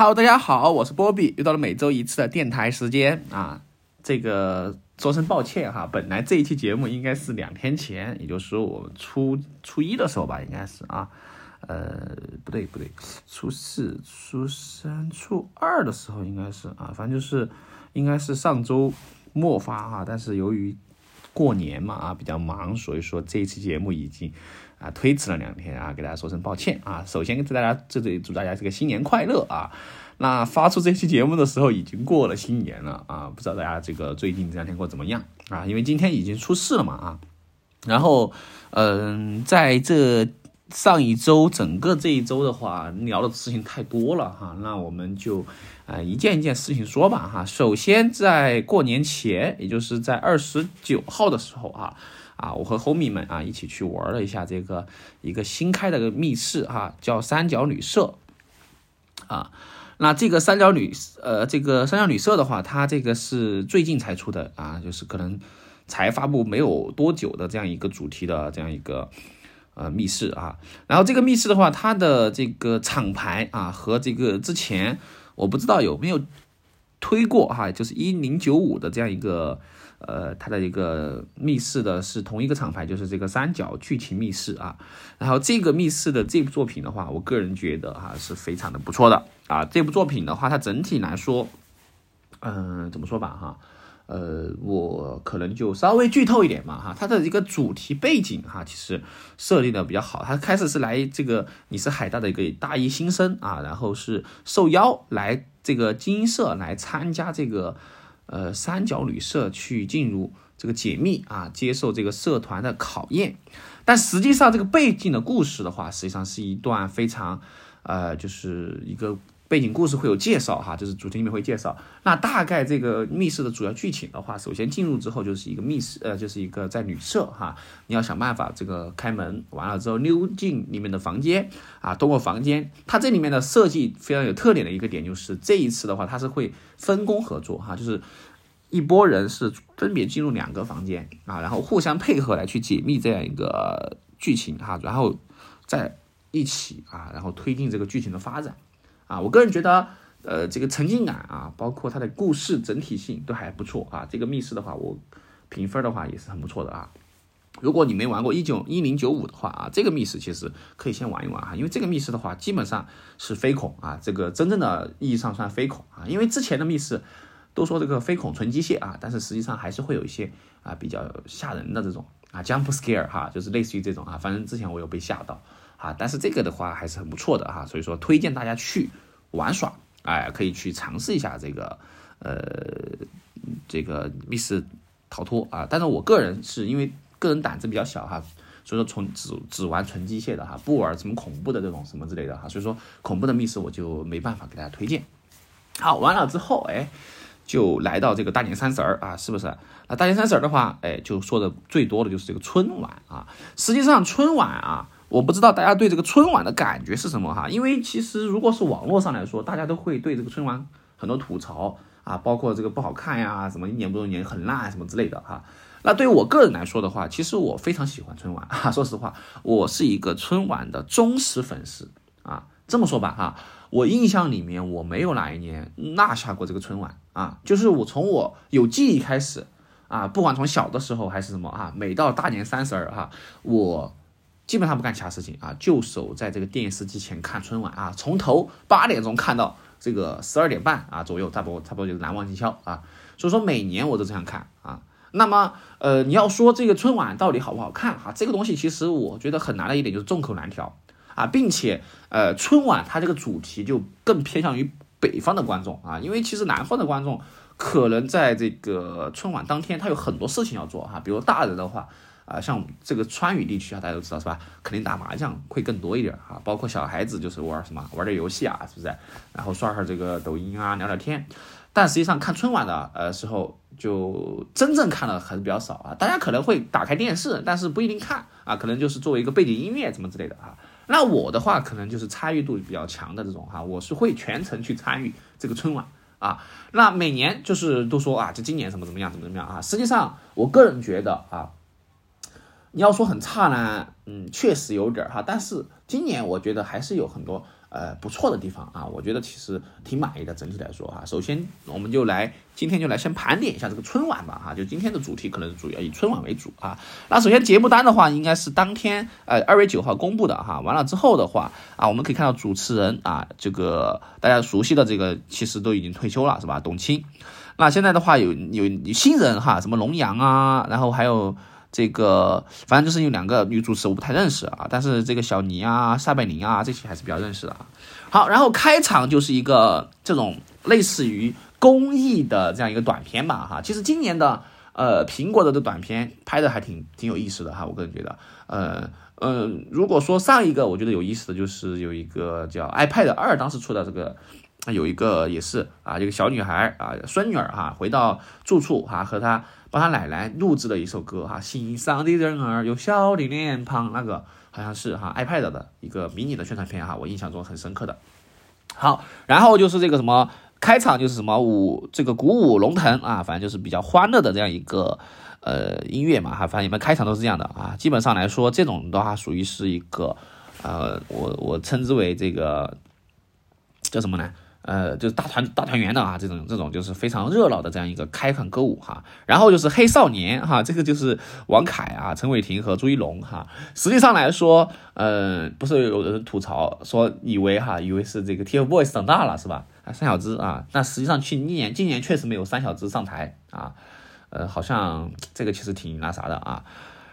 Hello，大家好，我是波比，又到了每周一次的电台时间啊。这个说声抱歉哈，本来这一期节目应该是两天前，也就是说我初初一的时候吧，应该是啊，呃，不对不对，初四、初三、初二的时候应该是啊，反正就是应该是上周末发哈，但是由于过年嘛啊比较忙，所以说这一期节目已经啊推迟了两天啊，给大家说声抱歉啊。首先祝大家这里祝大家这个新年快乐啊。那发出这期节目的时候已经过了新年了啊，不知道大家这个最近这两天过怎么样啊？因为今天已经出事了嘛啊。然后嗯，在这上一周整个这一周的话，聊的事情太多了哈，那我们就啊一件一件事情说吧哈。首先在过年前，也就是在二十九号的时候啊啊，我和 homie 们啊一起去玩了一下这个一个新开的个密室哈，叫三角旅社啊。那这个三角旅，呃，这个三角旅社的话，它这个是最近才出的啊，就是可能才发布没有多久的这样一个主题的这样一个呃密室啊。然后这个密室的话，它的这个厂牌啊和这个之前我不知道有没有推过哈，就是一零九五的这样一个呃它的一个密室的是同一个厂牌，就是这个三角剧情密室啊。然后这个密室的这部作品的话，我个人觉得哈是非常的不错的。啊，这部作品的话，它整体来说，嗯，怎么说吧，哈，呃，我可能就稍微剧透一点嘛，哈，它的一个主题背景哈，其实设定的比较好。它开始是来这个你是海大的一个大一新生啊，然后是受邀来这个精英社来参加这个呃三角旅社去进入这个解密啊，接受这个社团的考验。但实际上这个背景的故事的话，实际上是一段非常呃，就是一个。背景故事会有介绍哈，就是主题里面会介绍。那大概这个密室的主要剧情的话，首先进入之后就是一个密室，呃，就是一个在旅社哈，你要想办法这个开门，完了之后溜进里面的房间啊，通过房间，它这里面的设计非常有特点的一个点就是这一次的话，它是会分工合作哈，就是一波人是分别进入两个房间啊，然后互相配合来去解密这样一个剧情哈，然后在一起啊，然后推进这个剧情的发展。啊，我个人觉得，呃，这个沉浸感啊，包括它的故事整体性都还不错啊。这个密室的话，我评分的话也是很不错的啊。如果你没玩过一九一零九五的话啊，这个密室其实可以先玩一玩哈，因为这个密室的话基本上是非恐啊，这个真正的意义上算非恐啊。因为之前的密室都说这个非恐纯机械啊，但是实际上还是会有一些啊比较吓人的这种啊 jump scare 哈，就是类似于这种啊，反正之前我有被吓到。啊，但是这个的话还是很不错的哈，所以说推荐大家去玩耍，哎，可以去尝试一下这个，呃，这个密室逃脱啊。但是我个人是因为个人胆子比较小哈，所以说从只只玩纯机械的哈，不玩什么恐怖的这种什么之类的哈，所以说恐怖的密室我就没办法给大家推荐。好，完了之后，哎，就来到这个大年三十儿啊，是不是？那大年三十儿的话，哎，就说的最多的就是这个春晚啊。实际上春晚啊。我不知道大家对这个春晚的感觉是什么哈，因为其实如果是网络上来说，大家都会对这个春晚很多吐槽啊，包括这个不好看呀，什么一年不如一年很烂什么之类的哈。那对于我个人来说的话，其实我非常喜欢春晚啊，说实话，我是一个春晚的忠实粉丝啊。这么说吧哈，我印象里面我没有哪一年落下过这个春晚啊，就是我从我有记忆开始啊，不管从小的时候还是什么啊，每到大年三十儿哈，我。基本上不干其他事情啊，就守在这个电视机前看春晚啊，从头八点钟看到这个十二点半啊左右，差不多差不多就是难忘今宵啊。所以说每年我都这样看啊。那么呃，你要说这个春晚到底好不好看哈，这个东西其实我觉得很难的一点就是众口难调啊，并且呃，春晚它这个主题就更偏向于北方的观众啊，因为其实南方的观众可能在这个春晚当天他有很多事情要做哈，比如大人的话。啊，像这个川渝地区啊，大家都知道是吧？肯定打麻将会更多一点啊，包括小孩子就是玩什么玩点游戏啊，是不是？然后刷刷这个抖音啊，聊聊天。但实际上看春晚的呃时候，就真正看的还是比较少啊。大家可能会打开电视，但是不一定看啊，可能就是作为一个背景音乐什么之类的啊。那我的话，可能就是参与度比较强的这种哈，我是会全程去参与这个春晚啊。那每年就是都说啊，这今年怎么怎么样，怎么怎么样啊。实际上，我个人觉得啊。你要说很差呢，嗯，确实有点儿哈，但是今年我觉得还是有很多呃不错的地方啊，我觉得其实挺满意的。整体来说哈，首先我们就来今天就来先盘点一下这个春晚吧哈，就今天的主题可能主要以春晚为主啊。那首先节目单的话，应该是当天呃二月九号公布的哈，完了之后的话啊，我们可以看到主持人啊，这个大家熟悉的这个其实都已经退休了是吧？董卿。那现在的话有有新人哈，什么龙阳啊，然后还有这个，反正就是有两个女主持我不太认识啊，但是这个小尼啊、撒贝宁啊这些还是比较认识的啊。好，然后开场就是一个这种类似于公益的这样一个短片吧哈。其实今年的呃苹果的这短片拍的还挺挺有意思的哈，我个人觉得，呃嗯，如果说上一个我觉得有意思的就是有一个叫 iPad 二当时出的这个。有一个也是啊，一个小女孩啊，孙女儿哈，回到住处哈，和她帮她奶奶录制了一首歌哈，心上的人儿有笑的脸庞，那个好像是哈 iPad 的一个迷你的宣传片哈，我印象中很深刻的。好，然后就是这个什么开场就是什么舞，这个鼓舞龙腾啊，反正就是比较欢乐的这样一个呃音乐嘛哈，反正你们开场都是这样的啊，基本上来说这种的话属于是一个呃，我我称之为这个叫什么呢？呃，就是大团大团圆的啊，这种这种就是非常热闹的这样一个开场歌舞哈，然后就是黑少年哈，这个就是王凯啊、陈伟霆和朱一龙哈。实际上来说，呃，不是有人吐槽说以为哈，以为是这个 TFBOYS 长大了是吧？啊，三小只啊，那实际上去年今年确实没有三小只上台啊，呃，好像这个其实挺那啥的啊。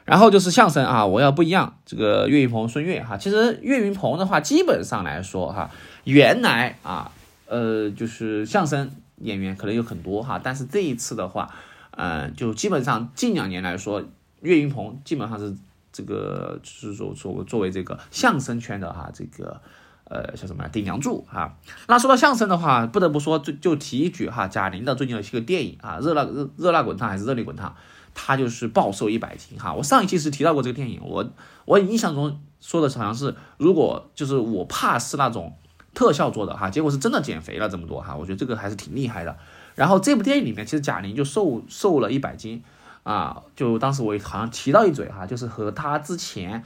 然后就是相声啊，我要不一样，这个岳云鹏、孙越哈，其实岳云鹏的话，基本上来说哈，原来啊。呃，就是相声演员可能有很多哈，但是这一次的话，呃，就基本上近两年来说，岳云鹏基本上是这个，就是说作作为这个相声圈的哈，这个呃叫什么顶梁柱哈。那说到相声的话，不得不说就就提一句哈，贾玲的最近有一个电影啊，热辣热热辣滚烫还是热力滚烫，她就是暴瘦一百斤哈。我上一期是提到过这个电影，我我印象中说的好像是，如果就是我怕是那种。特效做的哈，结果是真的减肥了这么多哈，我觉得这个还是挺厉害的。然后这部电影里面，其实贾玲就瘦瘦了一百斤啊，就当时我好像提到一嘴哈，就是和她之前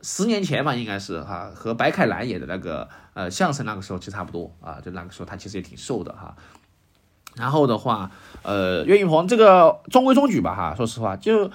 十年前吧，应该是哈，和白凯南演的那个呃相声那个时候其实差不多啊，就那个时候她其实也挺瘦的哈。然后的话，呃，岳云鹏这个中规中矩吧哈，说实话，就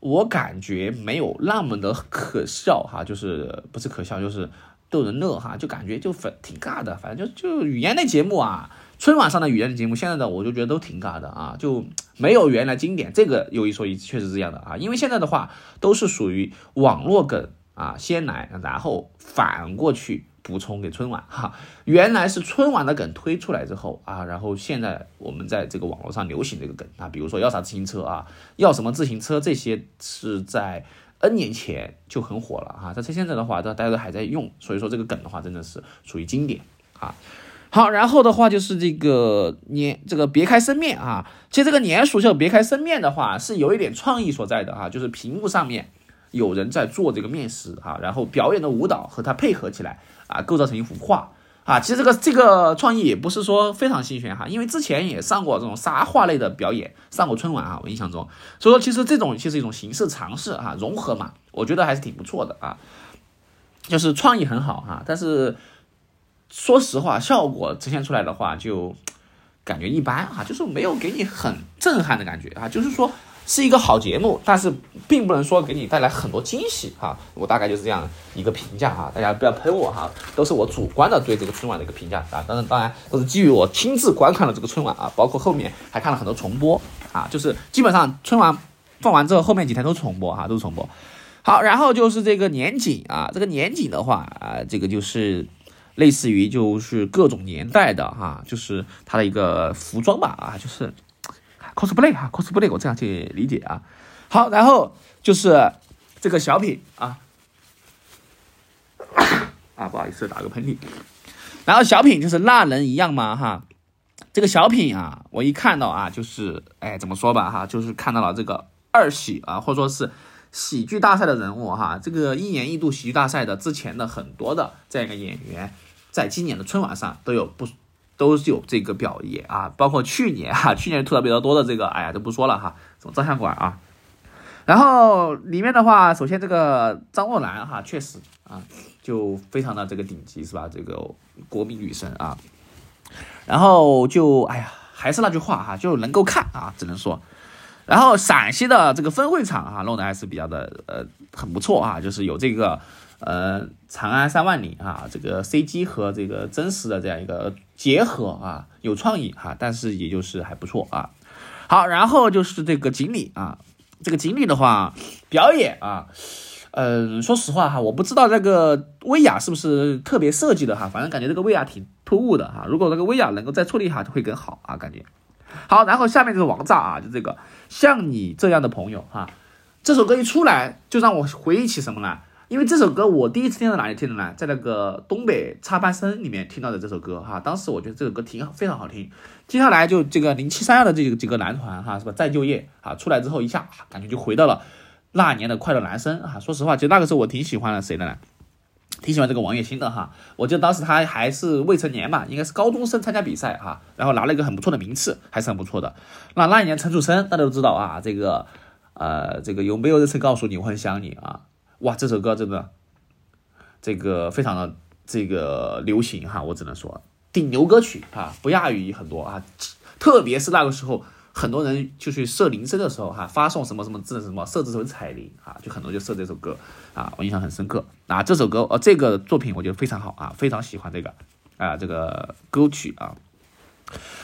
我感觉没有那么的可笑哈，就是不是可笑就是。逗人乐哈，就感觉就反挺尬的，反正就就语言类节目啊，春晚上的语言类节目，现在的我就觉得都挺尬的啊，就没有原来经典。这个有一说一，确实是这样的啊，因为现在的话都是属于网络梗啊，先来，然后反过去补充给春晚哈。原来是春晚的梗推出来之后啊，然后现在我们在这个网络上流行这个梗啊，比如说要啥自行车啊，要什么自行车，这些是在。N 年前就很火了哈，但是现在的话，大家都还在用，所以说这个梗的话，真的是属于经典啊。好，然后的话就是这个年这个别开生面啊，其实这个年鼠秀别开生面的话，是有一点创意所在的哈，就是屏幕上面有人在做这个面食哈，然后表演的舞蹈和它配合起来啊，构造成一幅画。啊，其实这个这个创意也不是说非常新鲜哈，因为之前也上过这种沙画类的表演，上过春晚啊，我印象中，所以说其实这种其实一种形式尝试哈，融合嘛，我觉得还是挺不错的啊，就是创意很好哈，但是说实话，效果呈现出来的话就感觉一般啊，就是没有给你很震撼的感觉啊，就是说。是一个好节目，但是并不能说给你带来很多惊喜哈。我大概就是这样一个评价哈，大家不要喷我哈，都是我主观的对这个春晚的一个评价啊。当然，当然都是基于我亲自观看了这个春晚啊，包括后面还看了很多重播啊，就是基本上春晚放完之后，后面几天都重播哈，都是重播。好，然后就是这个年景啊，这个年景的话啊，这个就是类似于就是各种年代的哈，就是它的一个服装吧啊，就是。Cosplay 哈，cosplay 我这样去理解啊。好，然后就是这个小品啊，啊，不好意思，打个喷嚏。然后小品就是那人一样吗？哈，这个小品啊，我一看到啊，就是哎，怎么说吧哈，就是看到了这个二喜啊，或者说是喜剧大赛的人物哈，这个一年一度喜剧大赛的之前的很多的这样一个演员，在今年的春晚上都有不。都是有这个表演啊，包括去年哈，去年吐槽比较多的这个，哎呀，就不说了哈，什么照相馆啊，然后里面的话，首先这个张若兰哈，确实啊，就非常的这个顶级是吧？这个国民女神啊。然后就哎呀，还是那句话哈，就能够看啊，只能说。然后陕西的这个分会场啊，弄得还是比较的呃很不错啊，就是有这个呃长安三万里啊，这个 CG 和这个真实的这样一个结合啊，有创意哈，但是也就是还不错啊。好，然后就是这个锦鲤啊，这个锦鲤的话表演啊，嗯，说实话哈，我不知道这个薇娅是不是特别设计的哈，反正感觉这个薇娅挺突兀的哈，如果这个薇娅能够再处理一下就会更好啊，感觉。好，然后下面就是王炸啊，就这个像你这样的朋友哈，这首歌一出来就让我回忆起什么呢？因为这首歌我第一次听到哪里听的呢？在那个东北插班生里面听到的这首歌哈，当时我觉得这首歌挺好，非常好听。接下来就这个零七三二的这几个男团哈，是吧？再就业啊，出来之后一下感觉就回到了那年的快乐男生啊。说实话，其实那个时候我挺喜欢的谁的呢？挺喜欢这个王栎鑫的哈，我记得当时他还是未成年嘛，应该是高中生参加比赛哈，然后拿了一个很不错的名次，还是很不错的。那那一年陈楚生大家都知道啊，这个呃这个有没有人曾告诉你我很想你啊？哇，这首歌真的这个非常的这个流行哈，我只能说顶流歌曲啊，不亚于很多啊，特别是那个时候。很多人就去设铃声的时候，哈，发送什么什么字什么，设置成彩铃啊，就很多就设这首歌啊，我印象很深刻啊。这首歌呃，这个作品我觉得非常好啊，非常喜欢这个啊这个歌曲啊。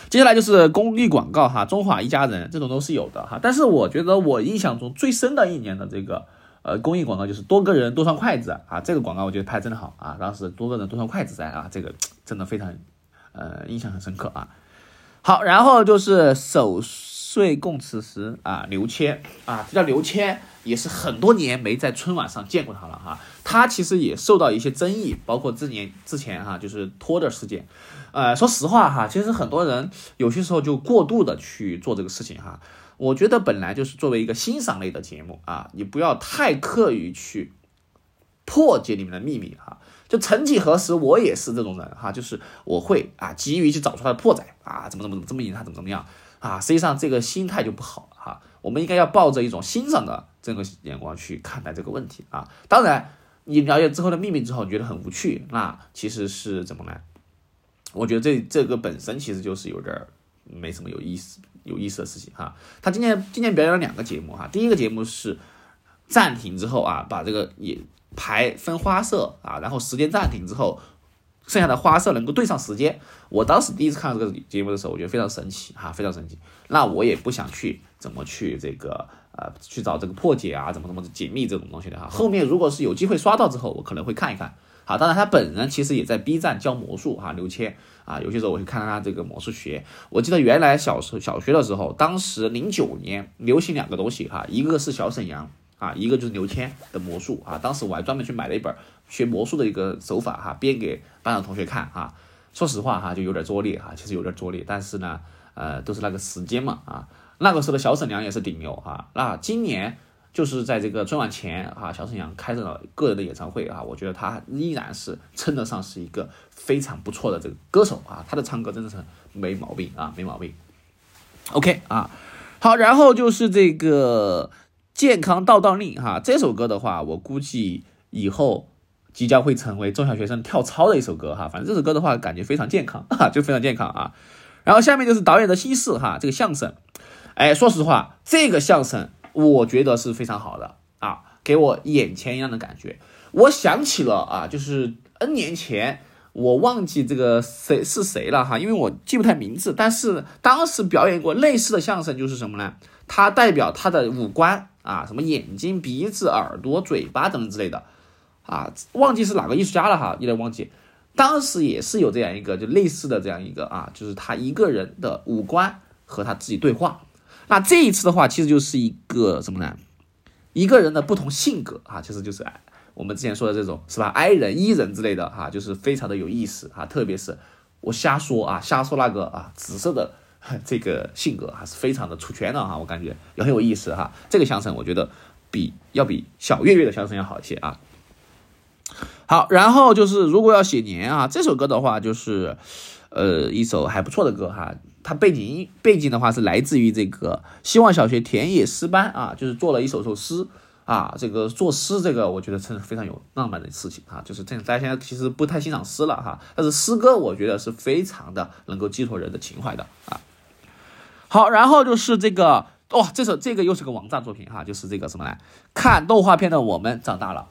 接下来就是公益广告哈，中华一家人这种都是有的哈。但是我觉得我印象中最深的一年的这个呃公益广告就是多个人多双筷子啊，这个广告我觉得拍的真的好啊。当时多个人多双筷子在啊，这个真的非常呃印象很深刻啊。好，然后就是守岁供词时啊，刘谦啊，这叫刘谦，也是很多年没在春晚上见过他了哈。他其实也受到一些争议，包括之年之前哈，就是托的事件。呃，说实话哈，其实很多人有些时候就过度的去做这个事情哈。我觉得本来就是作为一个欣赏类的节目啊，你不要太刻意去破解你们的秘密哈。就曾几何时，我也是这种人哈，就是我会啊，急于去找出他的破绽啊，怎么怎么怎么这么赢他怎么怎么样啊，实际上这个心态就不好哈。我们应该要抱着一种欣赏的这个眼光去看待这个问题啊。当然，你了解之后的秘密之后，你觉得很无趣，那其实是怎么呢？我觉得这这个本身其实就是有点没什么有意思有意思的事情哈。他今年今年表演了两个节目哈，第一个节目是暂停之后啊，把这个也。排分花色啊，然后时间暂停之后，剩下的花色能够对上时间。我当时第一次看到这个节目的时候，我觉得非常神奇哈，非常神奇。那我也不想去怎么去这个呃去找这个破解啊，怎么怎么解密这种东西的哈。后面如果是有机会刷到之后，我可能会看一看。啊，当然他本人其实也在 B 站教魔术哈，刘谦啊，有些时候我会看他这个魔术学。我记得原来小时小学的时候，当时零九年流行两个东西哈，一个是小沈阳。啊，一个就是刘谦的魔术啊，当时我还专门去买了一本学魔术的一个手法哈，编给班上同学看哈。说实话哈，就有点拙劣哈，其实有点拙劣，但是呢，呃，都是那个时间嘛啊。那个时候的小沈阳也是顶流哈。那今年就是在这个春晚前啊，小沈阳开了个人的演唱会啊，我觉得他依然是称得上是一个非常不错的这个歌手啊，他的唱歌真的是没毛病啊，没毛病。OK 啊，好，然后就是这个。健康道道令哈，这首歌的话，我估计以后即将会成为中小学生跳操的一首歌哈。反正这首歌的话，感觉非常健康 哈，就非常健康啊。然后下面就是导演的心事哈，这个相声，哎，说实话，这个相声我觉得是非常好的啊，给我眼前一样的感觉。我想起了啊，就是 N 年前，我忘记这个谁是谁了哈，因为我记不太名字，但是当时表演过类似的相声，就是什么呢？他代表他的五官。啊，什么眼睛、鼻子、耳朵、嘴巴等等之类的，啊，忘记是哪个艺术家了哈，有点忘记。当时也是有这样一个，就类似的这样一个啊，就是他一个人的五官和他自己对话。那这一次的话，其实就是一个什么呢？一个人的不同性格啊，其实就是我们之前说的这种是吧？I 人、E 人之类的哈，就是非常的有意思啊。特别是我瞎说啊，瞎说那个啊，紫色的。这个性格还是非常的出圈的哈，我感觉也很有意思哈。这个相声我觉得比要比小岳岳的相声要好一些啊。好，然后就是如果要写年啊，这首歌的话就是，呃，一首还不错的歌哈。它背景音背景的话是来自于这个希望小学田野诗班啊，就是做了一首首诗啊。这个作诗这个我觉得真是非常有浪漫的事情啊。就是这大家现在其实不太欣赏诗了哈，但是诗歌我觉得是非常的能够寄托人的情怀的啊。好，然后就是这个哇，这首这个又是个网站作品哈，就是这个什么呢？看动画片的我们长大了。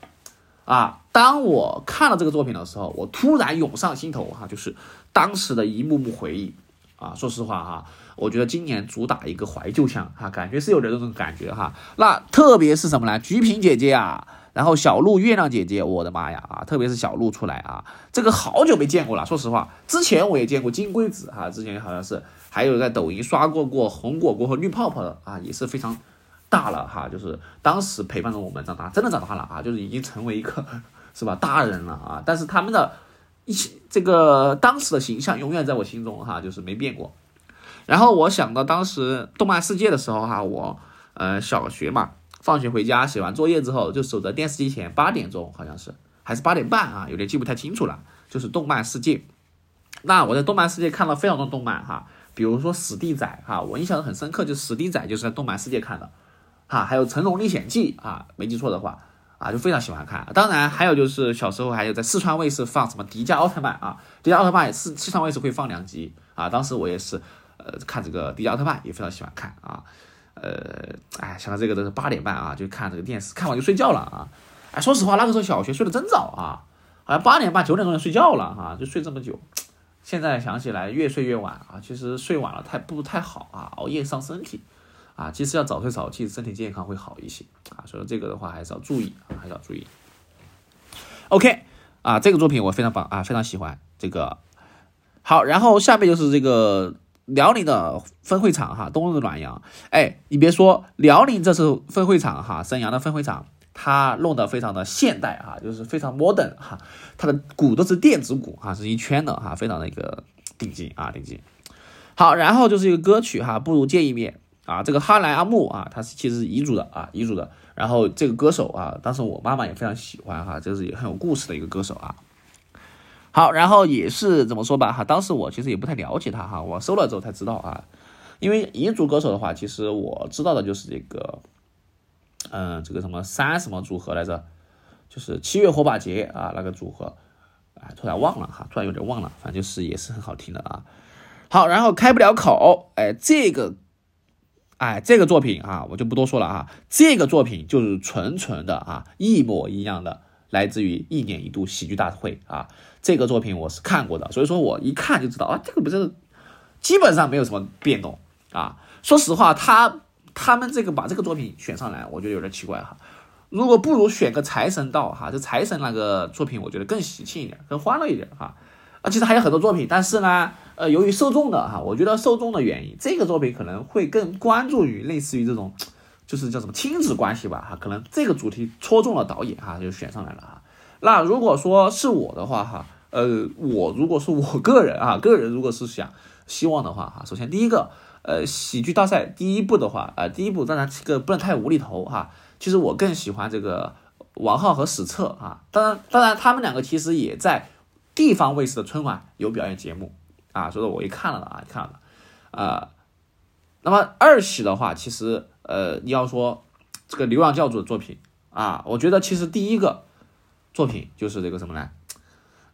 啊！当我看了这个作品的时候，我突然涌上心头哈，就是当时的一幕幕回忆啊。说实话哈，我觉得今年主打一个怀旧向哈，感觉是有点这种感觉哈。那特别是什么呢？菊萍姐姐啊，然后小鹿、月亮姐姐，我的妈呀啊！特别是小鹿出来啊，这个好久没见过了。说实话，之前我也见过金龟子哈，之前好像是还有在抖音刷过过红果果和绿泡泡的啊，也是非常。大了哈，就是当时陪伴着我们长大，真的长大了啊，就是已经成为一个是吧大人了啊。但是他们的这个当时的形象永远在我心中哈，就是没变过。然后我想到当时动漫世界的时候哈，我呃小学嘛，放学回家写完作业之后就守在电视机前，八点钟好像是还是八点半啊，有点记不太清楚了。就是动漫世界，那我在动漫世界看了非常多动漫哈，比如说史蒂仔哈，我印象很深刻，就史蒂仔就是在动漫世界看的。哈，还有《成龙历险记》啊，没记错的话啊，就非常喜欢看。当然，还有就是小时候还有在四川卫视放什么《迪迦奥特曼》啊，《迪迦奥特曼》也是四川卫视会放两集啊。当时我也是呃看这个《迪迦奥特曼》，也非常喜欢看啊。呃，哎，想到这个都是八点半啊，就看这个电视，看完就睡觉了啊。哎，说实话，那个时候小学睡得真早啊，好像八点半九点钟就睡觉了哈，就睡这么久。现在想起来越睡越晚啊，其实睡晚了太不太好啊，熬夜伤身体。啊，其实要早睡早起，身体健康会好一些啊，所以这个的话还是要注意啊，还是要注意。OK，啊，这个作品我非常棒啊，非常喜欢这个。好，然后下面就是这个辽宁的分会场哈，冬日暖阳。哎，你别说，辽宁这次分会场哈，沈阳的分会场，它弄得非常的现代哈，就是非常 modern 哈，它的鼓都是电子鼓哈，是一圈的哈，非常的一个顶级啊，顶级。好，然后就是一个歌曲哈，不如见一面。啊，这个哈莱阿木啊，他是其实是彝族的啊，彝族的。然后这个歌手啊，当时我妈妈也非常喜欢哈，这是也很有故事的一个歌手啊。好，然后也是怎么说吧哈，当时我其实也不太了解他哈，我搜了之后才知道啊。因为彝族歌手的话，其实我知道的就是这个，嗯，这个什么三什么组合来着，就是七月火把节啊那个组合，啊，突然忘了哈，突然有点忘了，反正就是也是很好听的啊。好，然后开不了口，哎，这个。哎，这个作品啊，我就不多说了啊。这个作品就是纯纯的啊，一模一样的，来自于一年一度喜剧大会啊。这个作品我是看过的，所以说我一看就知道啊，这个不是基本上没有什么变动啊。说实话，他他们这个把这个作品选上来，我觉得有点奇怪哈。如果不如选个财神到哈，这财神那个作品，我觉得更喜庆一点，更欢乐一点哈。啊其实还有很多作品，但是呢。呃，由于受众的哈，我觉得受众的原因，这个作品可能会更关注于类似于这种，就是叫什么亲子关系吧哈，可能这个主题戳中了导演哈，就选上来了哈。那如果说是我的话哈，呃，我如果是我个人啊，个人如果是想希望的话哈，首先第一个，呃，喜剧大赛第一部的话，呃，第一部当然这个不能太无厘头哈，其实我更喜欢这个王浩和史策啊，当然当然他们两个其实也在地方卫视的春晚有表演节目。啊，所以说我一看了啊，看了，啊，那么二喜的话，其实呃，你要说这个流浪教主的作品啊，我觉得其实第一个作品就是这个什么呢？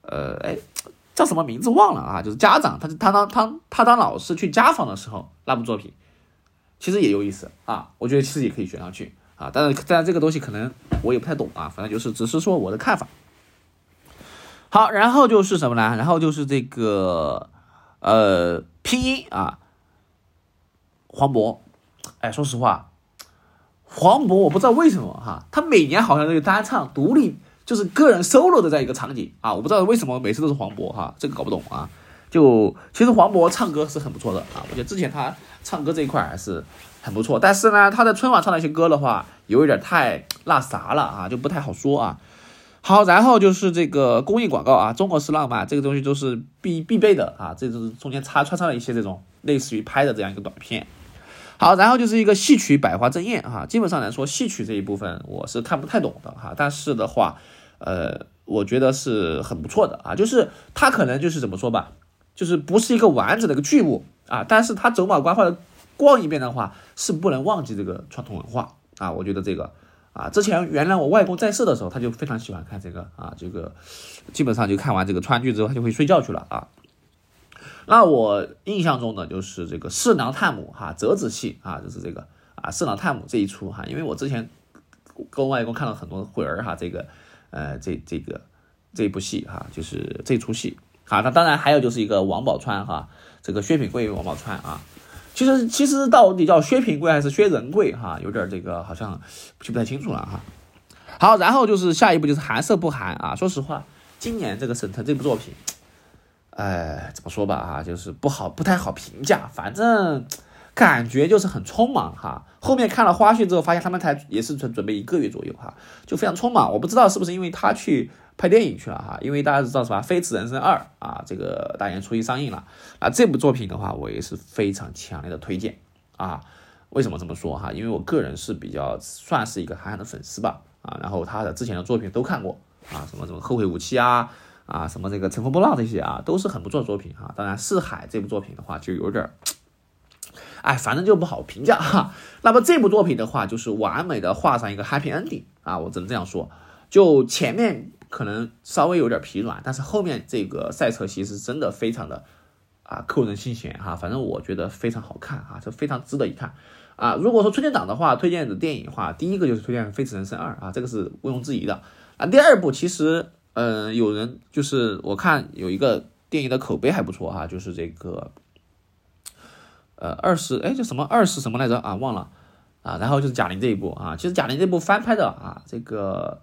呃，哎，叫什么名字忘了啊？就是家长他他当他他当老师去家访的时候那部作品，其实也有意思啊，我觉得其实也可以选上去啊，但是但这个东西可能我也不太懂啊，反正就是只是说我的看法。好，然后就是什么呢？然后就是这个。呃，拼音啊，黄渤，哎，说实话，黄渤我不知道为什么哈，他每年好像都有单唱独立，就是个人 solo 的这样一个场景啊，我不知道为什么每次都是黄渤哈，这个搞不懂啊。就其实黄渤唱歌是很不错的啊，我觉得之前他唱歌这一块还是很不错，但是呢，他在春晚唱的一些歌的话，有一点太那啥了啊，就不太好说啊。好，然后就是这个公益广告啊，中国式浪漫这个东西都是必必备的啊，这就是中间插穿插了一些这种类似于拍的这样一个短片。好，然后就是一个戏曲百花争艳哈，基本上来说戏曲这一部分我是看不太懂的哈，但是的话，呃，我觉得是很不错的啊，就是它可能就是怎么说吧，就是不是一个完整的一个剧目啊，但是它走马观花的逛一遍的话，是不能忘记这个传统文化啊，我觉得这个啊，之前原来我外公在世的时候，他就非常喜欢看这个啊，这个基本上就看完这个川剧之后，他就会睡觉去了啊。那我印象中呢，就是这个四郎探母哈折子戏啊，就是这个啊四郎探母这一出哈，因为我之前跟外公看了很多会儿哈，这个呃这这个这一部戏哈，就是这出戏啊，那当然还有就是一个王宝钏哈，这个薛平贵与王宝钏啊，其实其实到底叫薛平贵还是薛仁贵哈，有点这个好像记不太清楚了哈。好，然后就是下一步就是寒舍不寒啊，说实话，今年这个沈腾这部作品。哎，怎么说吧哈，就是不好，不太好评价。反正感觉就是很匆忙哈。后面看了花絮之后，发现他们才也是准准备一个月左右哈，就非常匆忙。我不知道是不是因为他去拍电影去了哈，因为大家知道是吧，《飞驰人生二》啊，这个大年初一上映了。啊，这部作品的话，我也是非常强烈的推荐啊。为什么这么说哈？因为我个人是比较算是一个韩寒的粉丝吧啊。然后他的之前的作品都看过啊，什么什么《后会无期》啊。啊，什么这个乘风破浪这些啊，都是很不错的作品哈。当然，四海这部作品的话，就有点儿，哎，反正就不好评价哈。那么这部作品的话，就是完美的画上一个 happy ending 啊，我只能这样说。就前面可能稍微有点疲软，但是后面这个赛车其实真的非常的啊扣人心弦哈。反正我觉得非常好看啊，这非常值得一看啊。如果说春节档的话，推荐的电影的话，第一个就是推荐《飞驰人生二》啊，这个是毋庸置疑的啊。第二部其实。嗯，有人就是我看有一个电影的口碑还不错哈，就是这个，呃，二十哎叫什么二十什么来着啊？忘了啊。然后就是贾玲这一部啊，其实贾玲这部翻拍的啊，这个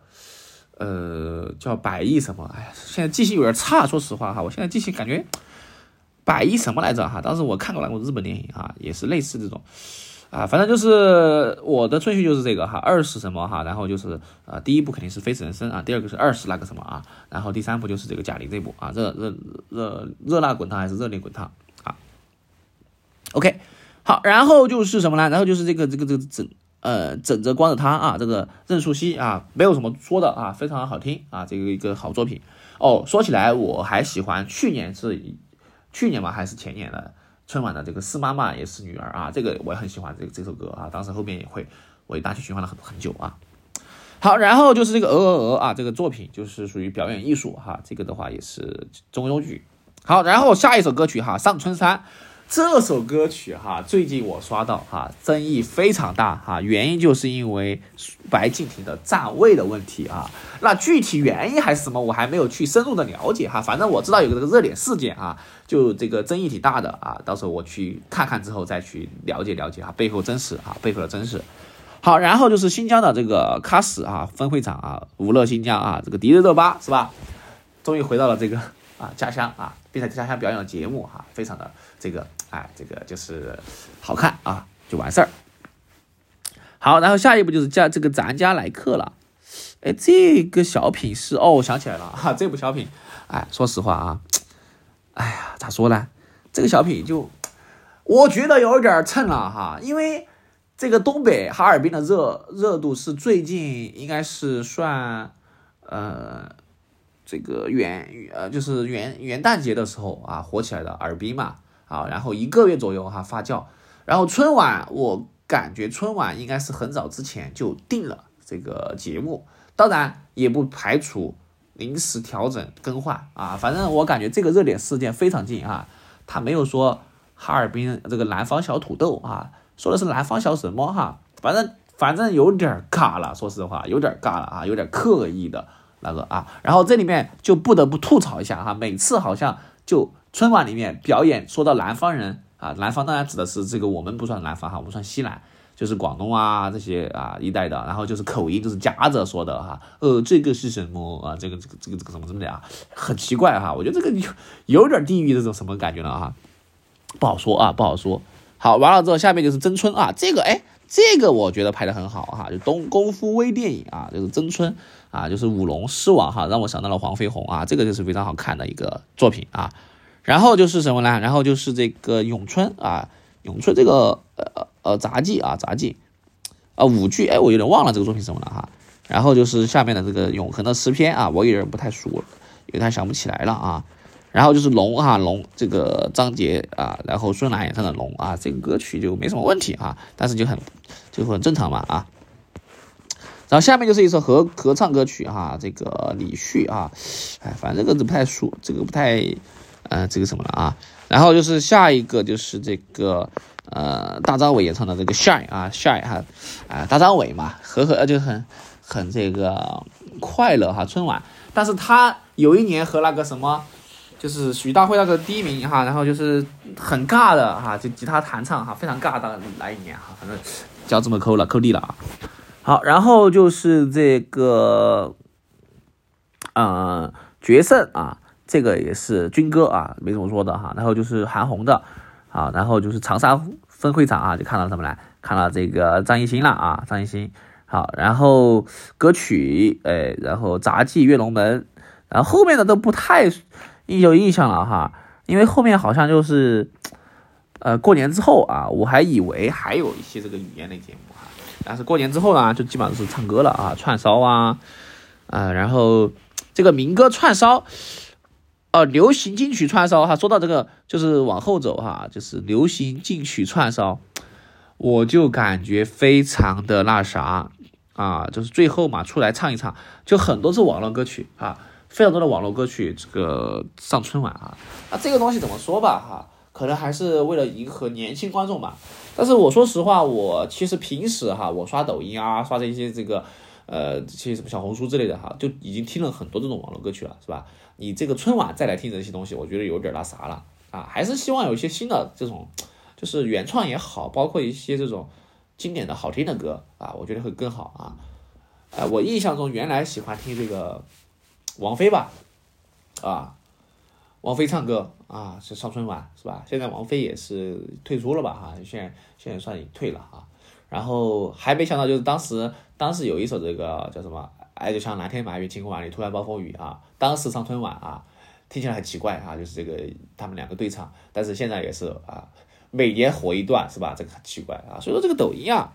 呃叫百亿什么？哎呀，现在记性有点差，说实话哈，我现在记性感觉百亿什么来着哈？当时我看过那部日本电影啊，也是类似这种。啊，反正就是我的顺序就是这个哈，二是什么哈，然后就是呃，第一部肯定是《飞驰人生》啊，第二个是二是那个什么啊，然后第三部就是这个贾玲这部啊，热热热热辣滚烫还是热泪滚烫啊？OK，好，然后就是什么呢？然后就是这个这个这个整呃枕着光着他啊，这个任素汐啊，没有什么说的啊，非常好听啊，这个一个好作品哦。说起来我还喜欢去年是去年吧还是前年的。春晚的这个是妈妈也是女儿啊，这个我也很喜欢这个这首歌啊，当时后边也会我也大去循环了很很久啊。好，然后就是这个鹅鹅鹅啊，这个作品就是属于表演艺术哈，这个的话也是中庸剧。好，然后下一首歌曲哈，上春山。这首歌曲哈，最近我刷到哈，争议非常大哈，原因就是因为白敬亭的站位的问题啊。那具体原因还是什么，我还没有去深入的了解哈。反正我知道有个这个热点事件啊，就这个争议挺大的啊。到时候我去看看之后再去了解了解哈，背后真实啊，背后的真实。好，然后就是新疆的这个喀什啊，分会场啊，无乐新疆啊，这个迪丽热巴是吧？终于回到了这个啊家乡啊，并在家乡表演了节目哈，非常的这个。哎，这个就是好看啊，就完事儿。好，然后下一步就是叫这个咱家来客了。哎，这个小品是哦，我想起来了哈，这部小品，哎，说实话啊，哎呀，咋说呢？这个小品就我觉得有点蹭了哈，因为这个东北哈尔滨的热热度是最近应该是算呃这个元呃就是元元旦节的时候啊火起来的尔滨嘛。啊，然后一个月左右哈发酵，然后春晚我感觉春晚应该是很早之前就定了这个节目，当然也不排除临时调整更换啊，反正我感觉这个热点事件非常近啊，他没有说哈尔滨这个南方小土豆啊，说的是南方小什么哈，反正反正有点尬了，说实话有点尬了啊，有点刻意的那个啊，然后这里面就不得不吐槽一下哈，每次好像就。春晚里面表演说到南方人啊，南方当然指的是这个，我们不算南方哈，我们算西南，就是广东啊这些啊一带的，然后就是口音就是夹着说的哈，呃，这个是什么啊？这个这个这个这个怎么怎么的啊？很奇怪哈，我觉得这个有 有点地域这种什么感觉了哈，不好说啊，不好说。好，完了之后下面就是真春啊，这个哎，这个我觉得拍的很好哈，就东功夫微电影啊，就是真春啊，就是舞龙狮王哈，让我想到了黄飞鸿啊，这个就是非常好看的一个作品啊。然后就是什么呢？然后就是这个咏春啊，咏春这个呃呃杂技啊，杂技啊舞剧，哎，我有点忘了这个作品什么了哈。然后就是下面的这个永恒的诗篇啊，我有点不太熟，有点想不起来了啊。然后就是龙啊龙这个张杰啊，然后孙楠演唱的龙啊，这个歌曲就没什么问题啊，但是就很就很正常嘛啊。然后下面就是一首合合唱歌曲哈，这个李旭啊，哎，反正这个不太熟，这个不太呃这个什么了啊。然后就是下一个就是这个呃大张伟演唱的这个 Shine 啊 Shine 哈啊大张伟嘛和和就很很这个快乐哈春晚，但是他有一年和那个什么。就是许大辉那个第一名哈，然后就是很尬的哈，就吉他弹唱哈，非常尬的来一年哈，反正脚趾么抠了，抠地了啊。好，然后就是这个，呃，决胜啊，这个也是军歌啊，没怎么说的哈。然后就是韩红的，啊，然后就是长沙分会场啊，就看到什么来，看到这个张艺兴了啊，张艺兴。好，然后歌曲，哎，然后杂技跃龙门，然后后面的都不太印。有印象了哈，因为后面好像就是，呃，过年之后啊，我还以为还有一些这个语言类节目哈，但是过年之后呢，就基本上是唱歌了啊，串烧啊，啊，然后这个民歌串烧，哦，流行金曲串烧哈，说到这个就是往后走哈，就是流行金曲串烧，我就感觉非常的那啥啊，就是最后嘛出来唱一唱，就很多是网络歌曲啊。非常多的网络歌曲，这个上春晚啊，那这个东西怎么说吧哈，可能还是为了迎合年轻观众吧。但是我说实话，我其实平时哈，我刷抖音啊，刷这些这个，呃，这些什么小红书之类的哈，就已经听了很多这种网络歌曲了，是吧？你这个春晚再来听这些东西，我觉得有点那啥了啊，还是希望有一些新的这种，就是原创也好，包括一些这种经典的好听的歌啊，我觉得会更好啊。呃，我印象中原来喜欢听这个。王菲吧，啊，王菲唱歌啊是上春晚是吧？现在王菲也是退出了吧哈，现在现在算退了啊。然后还没想到就是当时当时有一首这个叫什么，哎就像蓝天白云晴空万里突然暴风雨啊，当时上春晚啊，听起来很奇怪啊，就是这个他们两个对唱，但是现在也是啊，每年火一段是吧？这个很奇怪啊，所以说这个抖音啊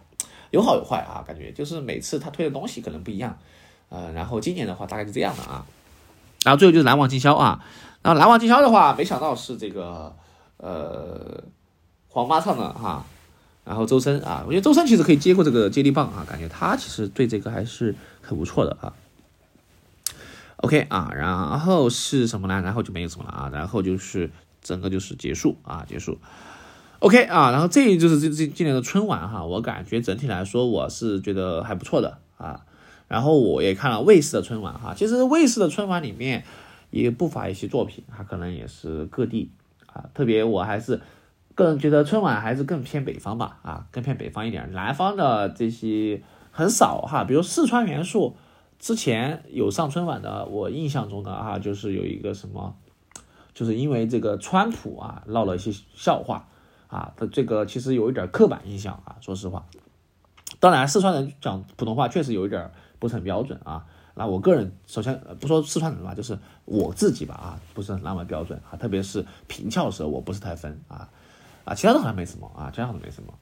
有好有坏啊，感觉就是每次他推的东西可能不一样。呃，然后今年的话大概是这样的啊，然后最后就是难忘今宵啊，然后难忘今宵的话，没想到是这个呃黄妈唱的哈，然后周深啊，我觉得周深其实可以接过这个接力棒啊，感觉他其实对这个还是很不错的啊。OK 啊，然后是什么呢？然后就没有什么了啊，然后就是整个就是结束啊，结束。OK 啊，然后这就是这这今年的春晚哈，我感觉整体来说我是觉得还不错的啊。然后我也看了卫视的春晚哈，其实卫视的春晚里面也不乏一些作品，它可能也是各地啊，特别我还是个人觉得春晚还是更偏北方吧啊，更偏北方一点，南方的这些很少哈，比如四川元素之前有上春晚的，我印象中的啊，就是有一个什么，就是因为这个川普啊闹了一些笑话啊，他这个其实有一点刻板印象啊，说实话，当然四川人讲普通话确实有一点。不是很标准啊，那我个人首先不说四川人吧，就是我自己吧啊，不是那么标准啊，特别是平翘舌，我不是太分啊啊，其他的好像没什么啊，其他的没什么。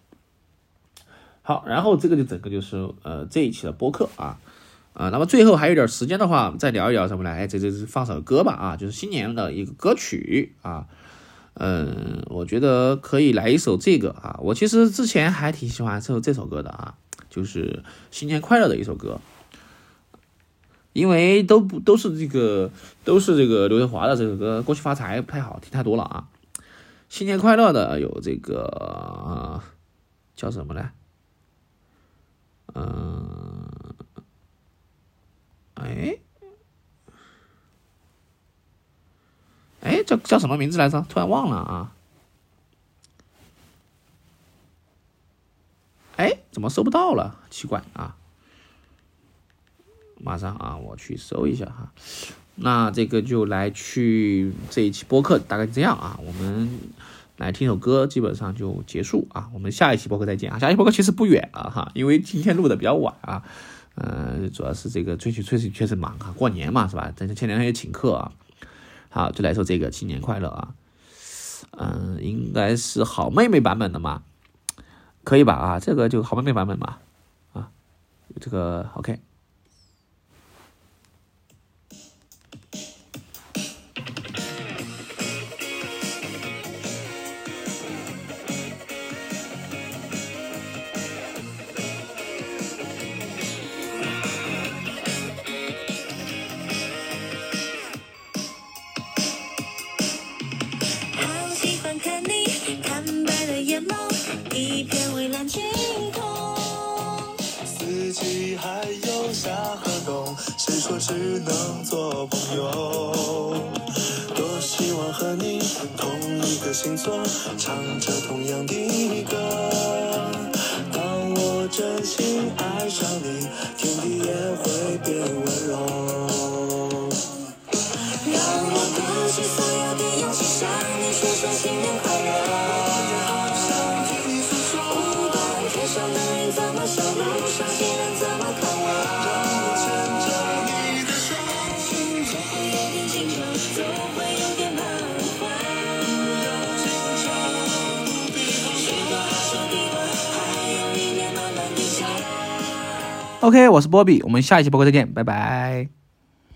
好，然后这个就整个就是呃这一期的播客啊啊，那么最后还有点时间的话，再聊一聊什么呢？哎，这这是放首歌吧啊，就是新年的一个歌曲啊，嗯，我觉得可以来一首这个啊，我其实之前还挺喜欢这首这首歌的啊，就是新年快乐的一首歌。因为都不都是这个都是这个刘德华的这首歌，过去发财不太好听太多了啊！新年快乐的有这个叫什么呢？嗯，哎，哎，叫叫什么名字来着？突然忘了啊！哎，怎么搜不到了？奇怪啊！马上啊，我去搜一下哈。那这个就来去这一期播客大概这样啊，我们来听首歌，基本上就结束啊。我们下一期播客再见啊。下一期播客其实不远了哈，因为今天录的比较晚啊。嗯，主要是这个吹曲吹曲确实忙啊，过年嘛是吧？但是前两天也请客啊。好，就来说这个新年快乐啊。嗯，应该是好妹妹版本的嘛，可以吧？啊，这个就好妹妹版本嘛。啊，这个 OK。一片蔚蓝晴空。四季还有夏和冬，谁说只能做朋友？多希望和你同一个星座，唱着同样的歌。当我真心爱上你，天地也会变温柔。让我鼓起所有的勇气向你说声新年快乐。OK，我是波比，我们下一期播客再见，拜拜。